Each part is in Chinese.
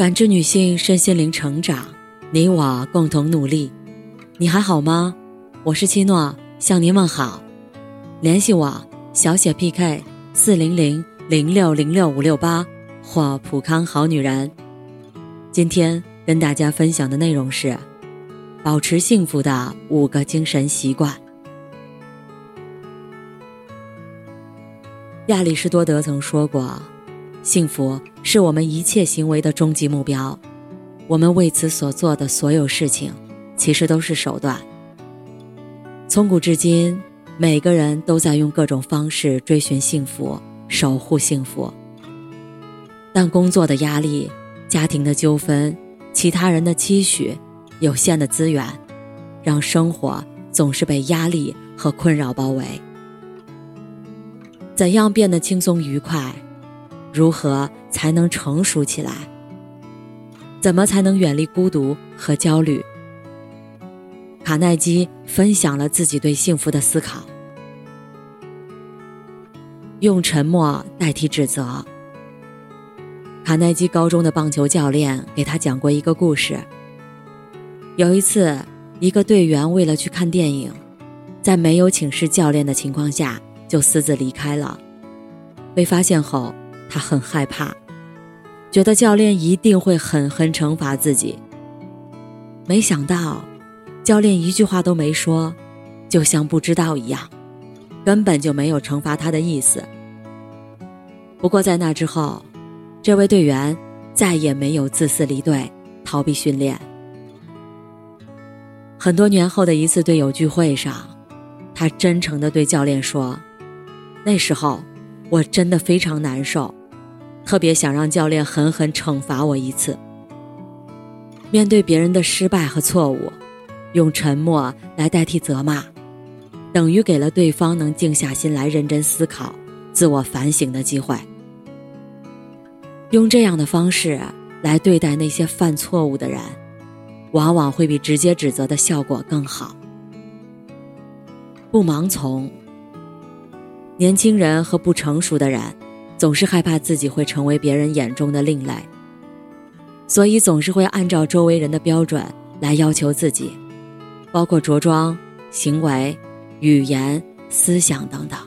感知女性身心灵成长，你我共同努力。你还好吗？我是七诺，向您问好。联系我小写 PK 四零零零六零六五六八或普康好女人。今天跟大家分享的内容是保持幸福的五个精神习惯。亚里士多德曾说过。幸福是我们一切行为的终极目标，我们为此所做的所有事情，其实都是手段。从古至今，每个人都在用各种方式追寻幸福、守护幸福。但工作的压力、家庭的纠纷、其他人的期许、有限的资源，让生活总是被压力和困扰包围。怎样变得轻松愉快？如何才能成熟起来？怎么才能远离孤独和焦虑？卡耐基分享了自己对幸福的思考：用沉默代替指责。卡耐基高中的棒球教练给他讲过一个故事。有一次，一个队员为了去看电影，在没有请示教练的情况下就私自离开了，被发现后。他很害怕，觉得教练一定会狠狠惩罚自己。没想到，教练一句话都没说，就像不知道一样，根本就没有惩罚他的意思。不过在那之后，这位队员再也没有自私离队、逃避训练。很多年后的一次队友聚会上，他真诚地对教练说：“那时候，我真的非常难受。”特别想让教练狠狠惩罚我一次。面对别人的失败和错误，用沉默来代替责骂，等于给了对方能静下心来认真思考、自我反省的机会。用这样的方式来对待那些犯错误的人，往往会比直接指责的效果更好。不盲从，年轻人和不成熟的人。总是害怕自己会成为别人眼中的另类，所以总是会按照周围人的标准来要求自己，包括着装、行为、语言、思想等等。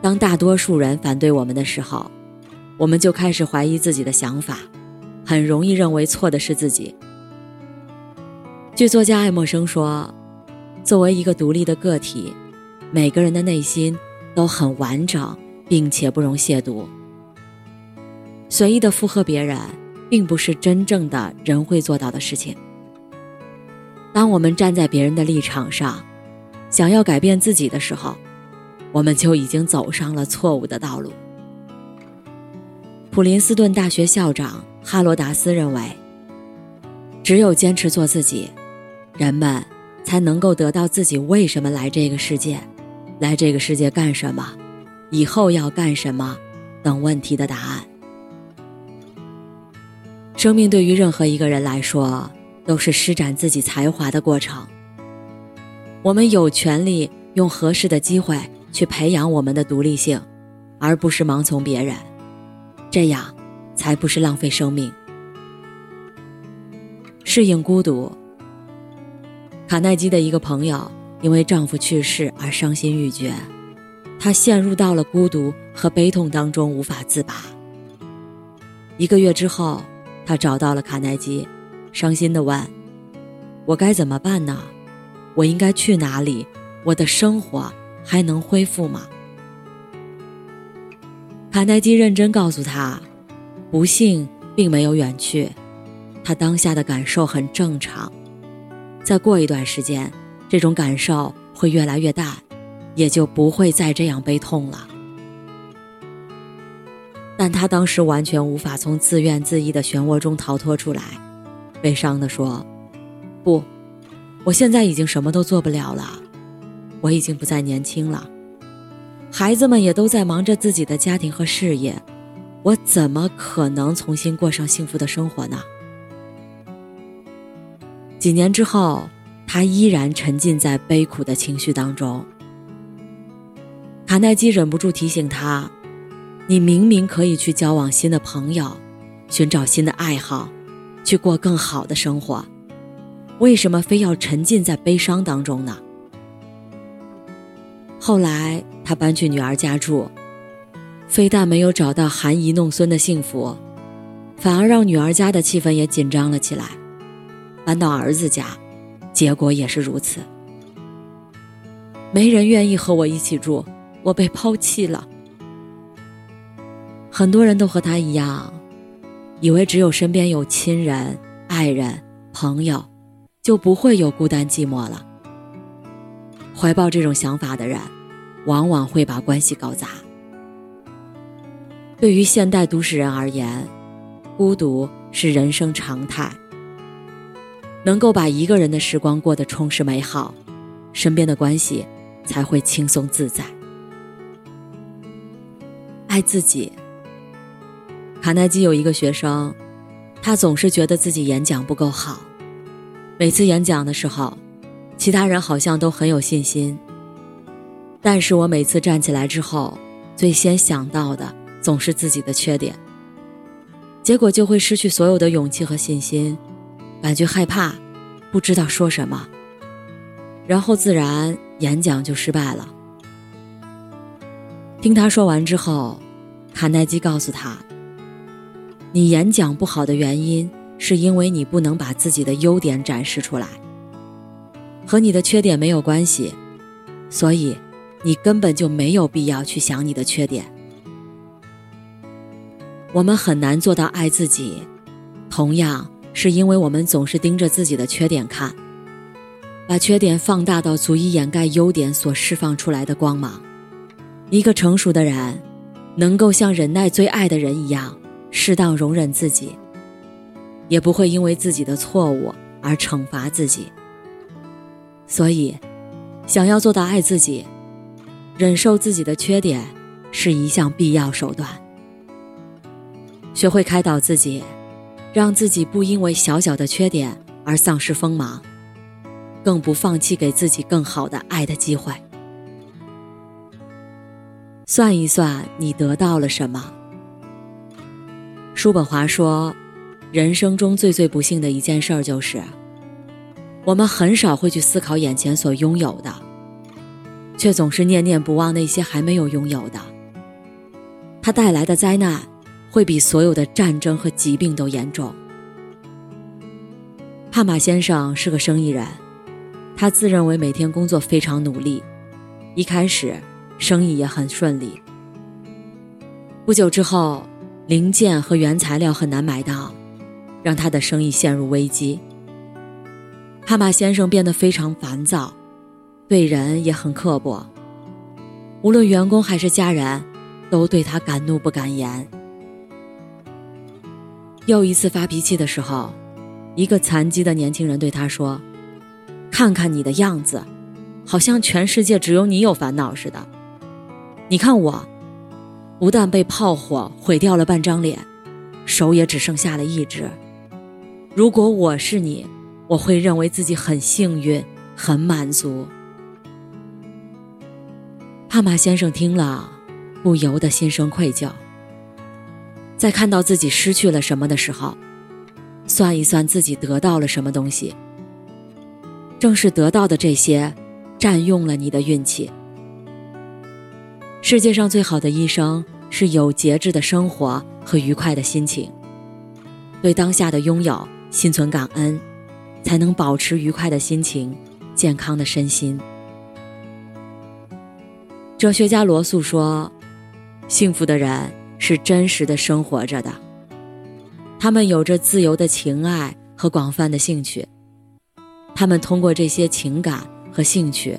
当大多数人反对我们的时候，我们就开始怀疑自己的想法，很容易认为错的是自己。据作家爱默生说：“作为一个独立的个体，每个人的内心都很完整。”并且不容亵渎。随意的附和别人，并不是真正的人会做到的事情。当我们站在别人的立场上，想要改变自己的时候，我们就已经走上了错误的道路。普林斯顿大学校长哈罗达斯认为，只有坚持做自己，人们才能够得到自己为什么来这个世界，来这个世界干什么。以后要干什么？等问题的答案。生命对于任何一个人来说，都是施展自己才华的过程。我们有权利用合适的机会去培养我们的独立性，而不是盲从别人。这样，才不是浪费生命。适应孤独。卡耐基的一个朋友因为丈夫去世而伤心欲绝。他陷入到了孤独和悲痛当中，无法自拔。一个月之后，他找到了卡耐基，伤心的问：“我该怎么办呢？我应该去哪里？我的生活还能恢复吗？”卡耐基认真告诉他：“不幸并没有远去，他当下的感受很正常。再过一段时间，这种感受会越来越淡。”也就不会再这样悲痛了。但他当时完全无法从自怨自艾的漩涡中逃脱出来，悲伤地说：“不，我现在已经什么都做不了了，我已经不再年轻了，孩子们也都在忙着自己的家庭和事业，我怎么可能重新过上幸福的生活呢？”几年之后，他依然沉浸在悲苦的情绪当中。卡耐基忍不住提醒他：“你明明可以去交往新的朋友，寻找新的爱好，去过更好的生活。为什么非要沉浸在悲伤当中呢？后来他搬去女儿家住，非但没有找到含饴弄孙的幸福，反而让女儿家的气氛也紧张了起来。搬到儿子家，结果也是如此。没人愿意和我一起住，我被抛弃了。很多人都和他一样，以为只有身边有亲人、爱人、朋友。就不会有孤单寂寞了。怀抱这种想法的人，往往会把关系搞砸。对于现代都市人而言，孤独是人生常态。能够把一个人的时光过得充实美好，身边的关系才会轻松自在。爱自己。卡耐基有一个学生，他总是觉得自己演讲不够好。每次演讲的时候，其他人好像都很有信心。但是我每次站起来之后，最先想到的总是自己的缺点，结果就会失去所有的勇气和信心，感觉害怕，不知道说什么，然后自然演讲就失败了。听他说完之后，卡耐基告诉他：“你演讲不好的原因。”是因为你不能把自己的优点展示出来，和你的缺点没有关系，所以你根本就没有必要去想你的缺点。我们很难做到爱自己，同样是因为我们总是盯着自己的缺点看，把缺点放大到足以掩盖优点所释放出来的光芒。一个成熟的人，能够像忍耐最爱的人一样，适当容忍自己。也不会因为自己的错误而惩罚自己。所以，想要做到爱自己，忍受自己的缺点，是一项必要手段。学会开导自己，让自己不因为小小的缺点而丧失锋芒，更不放弃给自己更好的爱的机会。算一算，你得到了什么？叔本华说。人生中最最不幸的一件事儿就是，我们很少会去思考眼前所拥有的，却总是念念不忘那些还没有拥有的。它带来的灾难，会比所有的战争和疾病都严重。帕马先生是个生意人，他自认为每天工作非常努力，一开始生意也很顺利。不久之后，零件和原材料很难买到。让他的生意陷入危机。帕马先生变得非常烦躁，对人也很刻薄。无论员工还是家人，都对他敢怒不敢言。又一次发脾气的时候，一个残疾的年轻人对他说：“看看你的样子，好像全世界只有你有烦恼似的。你看我，不但被炮火毁掉了半张脸，手也只剩下了一只。”如果我是你，我会认为自己很幸运，很满足。帕马先生听了，不由得心生愧疚。在看到自己失去了什么的时候，算一算自己得到了什么东西。正是得到的这些，占用了你的运气。世界上最好的医生是有节制的生活和愉快的心情。对当下的拥有。心存感恩，才能保持愉快的心情、健康的身心。哲学家罗素说：“幸福的人是真实的生活着的，他们有着自由的情爱和广泛的兴趣，他们通过这些情感和兴趣，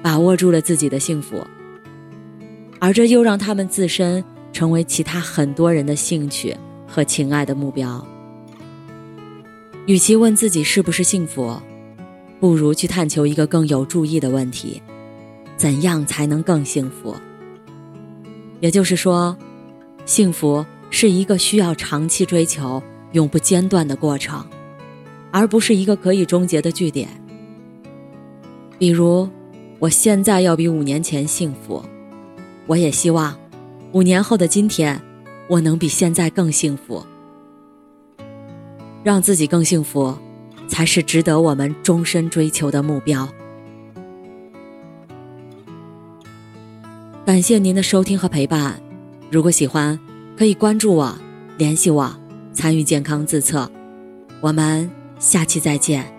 把握住了自己的幸福，而这又让他们自身成为其他很多人的兴趣和情爱的目标。”与其问自己是不是幸福，不如去探求一个更有注意的问题：怎样才能更幸福？也就是说，幸福是一个需要长期追求、永不间断的过程，而不是一个可以终结的句点。比如，我现在要比五年前幸福，我也希望五年后的今天，我能比现在更幸福。让自己更幸福，才是值得我们终身追求的目标。感谢您的收听和陪伴，如果喜欢，可以关注我，联系我，参与健康自测。我们下期再见。